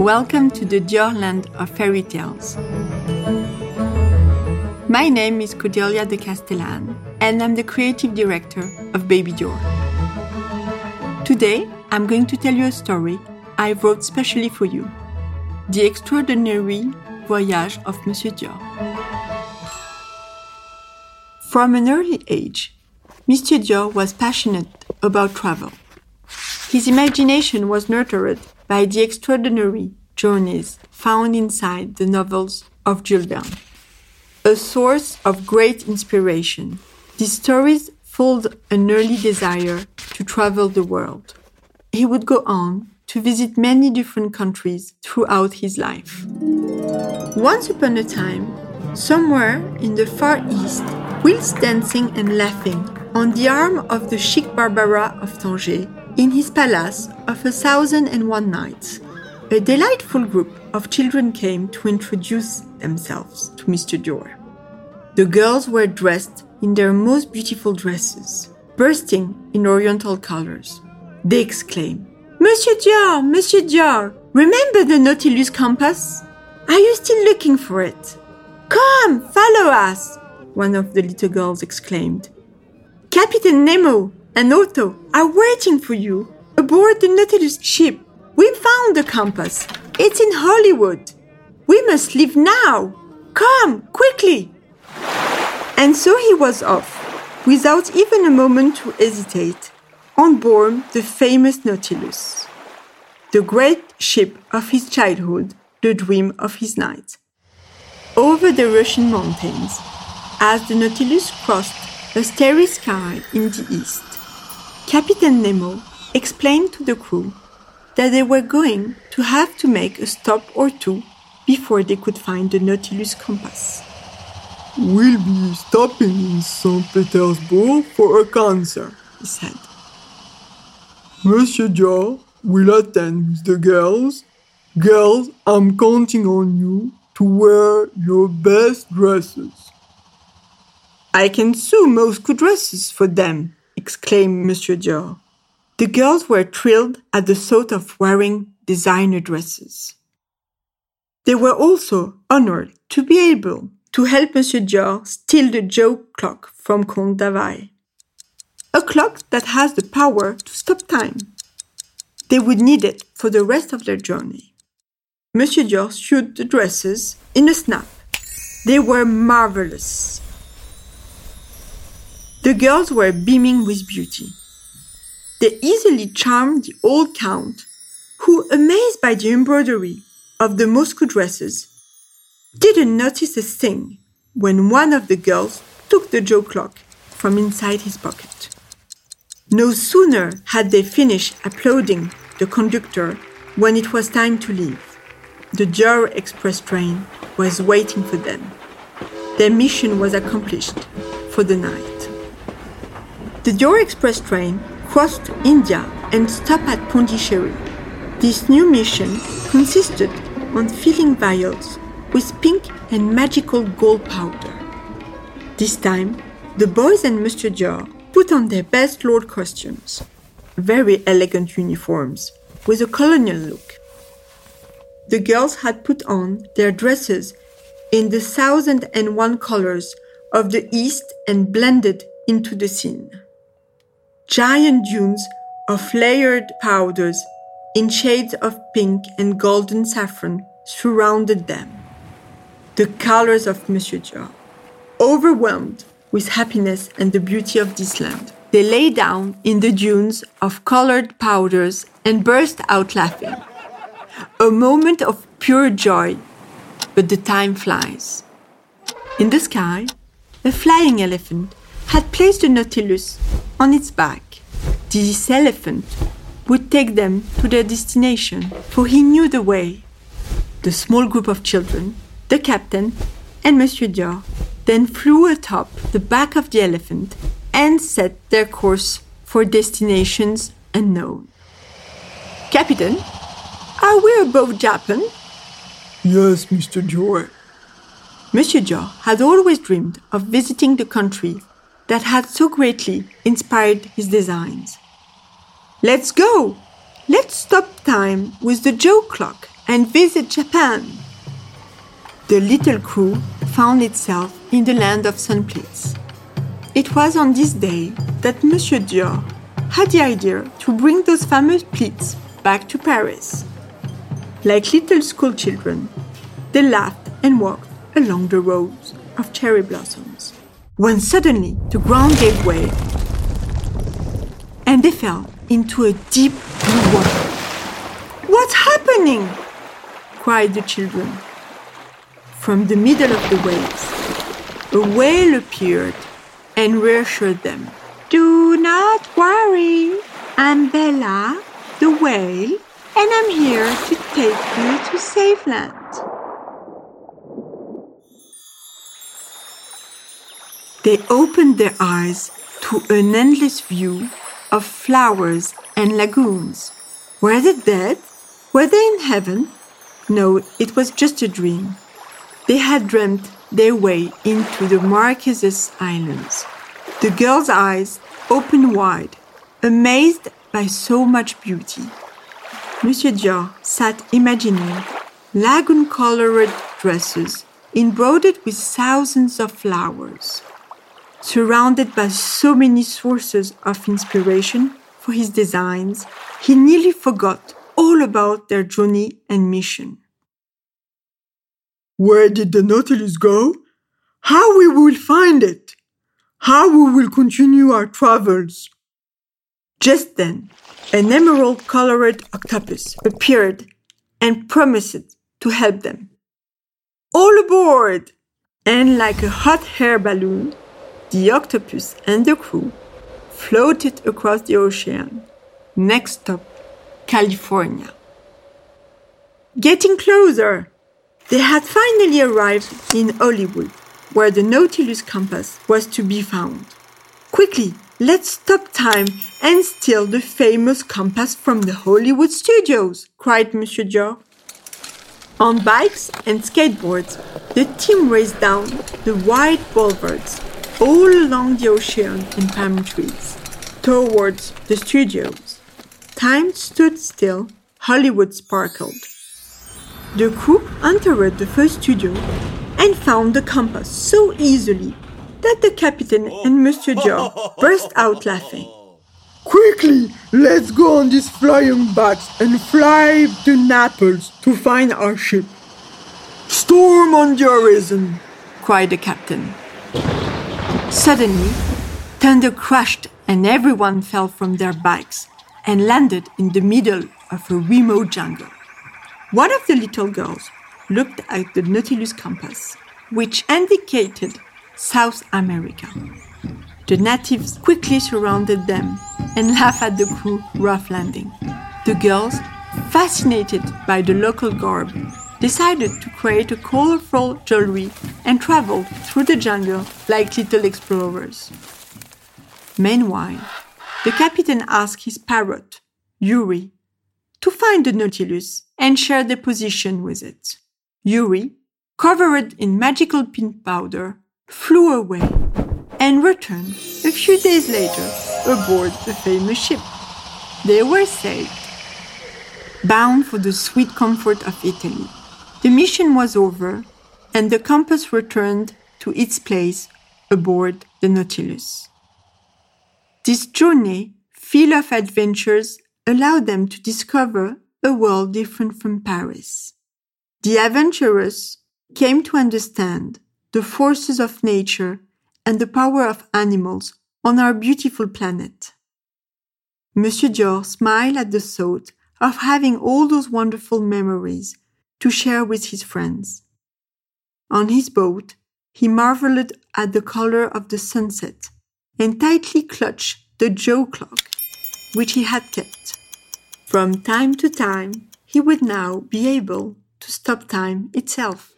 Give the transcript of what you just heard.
Welcome to the Dior land of fairy tales. My name is Cordelia de Castellane, and I'm the creative director of Baby Dior. Today, I'm going to tell you a story I wrote specially for you The Extraordinary Voyage of Monsieur Dior. From an early age, Monsieur Dior was passionate about travel. His imagination was nurtured by the extraordinary journeys found inside the novels of Jules Verne a source of great inspiration. These stories filled an early desire to travel the world. He would go on to visit many different countries throughout his life. Once upon a time, somewhere in the Far East, whilst dancing and laughing on the arm of the chic Barbara of Tangier in his palace of a thousand and one nights, a delightful group of children came to introduce themselves to Mr. Dior. The girls were dressed in their most beautiful dresses, bursting in oriental colors. They exclaimed, Monsieur Dior, Monsieur Dior, remember the Nautilus compass? Are you still looking for it? Come, follow us, one of the little girls exclaimed. Captain Nemo and Otto are waiting for you aboard the Nautilus ship. We found the compass. It's in Hollywood. We must leave now. Come, quickly. And so he was off, without even a moment to hesitate, on board the famous Nautilus, the great ship of his childhood, the dream of his night. Over the Russian mountains, as the Nautilus crossed a starry sky in the east, Captain Nemo explained to the crew that they were going to have to make a stop or two before they could find the Nautilus compass. We'll be stopping in St. Petersburg for a concert, he said. Monsieur Dior will attend with the girls. Girls, I'm counting on you to wear your best dresses. I can sew most good dresses for them, exclaimed Monsieur Dior. The girls were thrilled at the thought of wearing designer dresses. They were also honored to be able to help Monsieur Dior steal the Joe clock from Comte d'Availle. A clock that has the power to stop time. They would need it for the rest of their journey. Monsieur Dior sewed the dresses in a snap. They were marvelous. The girls were beaming with beauty. They easily charmed the old count, who, amazed by the embroidery of the Moscow dresses, didn't notice a thing when one of the girls took the Joe clock from inside his pocket. No sooner had they finished applauding the conductor when it was time to leave. The Dior Express train was waiting for them. Their mission was accomplished for the night. The Dior Express train crossed India and stopped at Pondicherry. This new mission consisted on filling vials with pink and magical gold powder. This time, the boys and Mr. Dior put on their best lord costumes, very elegant uniforms with a colonial look. The girls had put on their dresses in the thousand and one colors of the East and blended into the scene giant dunes of layered powders in shades of pink and golden saffron surrounded them. The colors of Monsieur Dior. Overwhelmed with happiness and the beauty of this land, they lay down in the dunes of colored powders and burst out laughing. A moment of pure joy, but the time flies. In the sky, a flying elephant had placed the Nautilus on its back. This elephant would take them to their destination, for he knew the way. The small group of children, the captain, and Monsieur Dior then flew atop the back of the elephant and set their course for destinations unknown. Captain, are we above Japan? Yes, Mr. Dior. Monsieur Dior had always dreamed of visiting the country that had so greatly inspired his designs. Let's go! Let's stop time with the Joe clock and visit Japan. The little crew found itself in the land of sun pleats. It was on this day that Monsieur Dior had the idea to bring those famous pleats back to Paris. Like little school children, they laughed and walked along the rows of cherry blossoms. When suddenly the ground gave way and they fell into a deep blue water. What's happening? cried the children. From the middle of the waves, a whale appeared and reassured them. Do not worry, I'm Bella, the whale, and I'm here to take you to safe land. They opened their eyes to an endless view of flowers and lagoons. Were they dead? Were they in heaven? No, it was just a dream. They had dreamt their way into the Marquesas Islands. The girl's eyes opened wide, amazed by so much beauty. Monsieur Dior sat imagining lagoon colored dresses embroidered with thousands of flowers. Surrounded by so many sources of inspiration for his designs, he nearly forgot all about their journey and mission. Where did the Nautilus go? How we will find it? How we will continue our travels? Just then, an emerald colored octopus appeared and promised to help them. All aboard! And like a hot air balloon, the octopus and the crew floated across the ocean. Next stop, California. Getting closer, they had finally arrived in Hollywood, where the Nautilus compass was to be found. Quickly, let's stop time and steal the famous compass from the Hollywood studios, cried Monsieur Dior. On bikes and skateboards, the team raced down the wide boulevards all along the ocean and palm trees towards the studios. Time stood still, Hollywood sparkled. The crew entered the first studio and found the compass so easily that the captain and Mr. Dior burst out laughing. Quickly, let's go on these flying bats and fly to Naples to find our ship. Storm on the horizon, cried the captain. Suddenly, thunder crashed and everyone fell from their bikes and landed in the middle of a remote jungle. One of the little girls looked at the Nautilus compass, which indicated South America. The natives quickly surrounded them and laughed at the crew rough landing. The girls, fascinated by the local garb, decided to create a colorful jewelry and traveled through the jungle like little explorers. Meanwhile, the captain asked his parrot, Yuri, to find the Nautilus and share the position with it. Yuri, covered in magical pink powder, flew away and returned a few days later aboard the famous ship. They were saved, bound for the sweet comfort of Italy. The mission was over, and the compass returned to its place aboard the Nautilus. This journey, full of adventures, allowed them to discover a world different from Paris. The adventurers came to understand the forces of nature and the power of animals on our beautiful planet. Monsieur Dior smiled at the thought of having all those wonderful memories to share with his friends. On his boat, he marveled at the color of the sunset and tightly clutched the jaw clock, which he had kept. From time to time, he would now be able to stop time itself.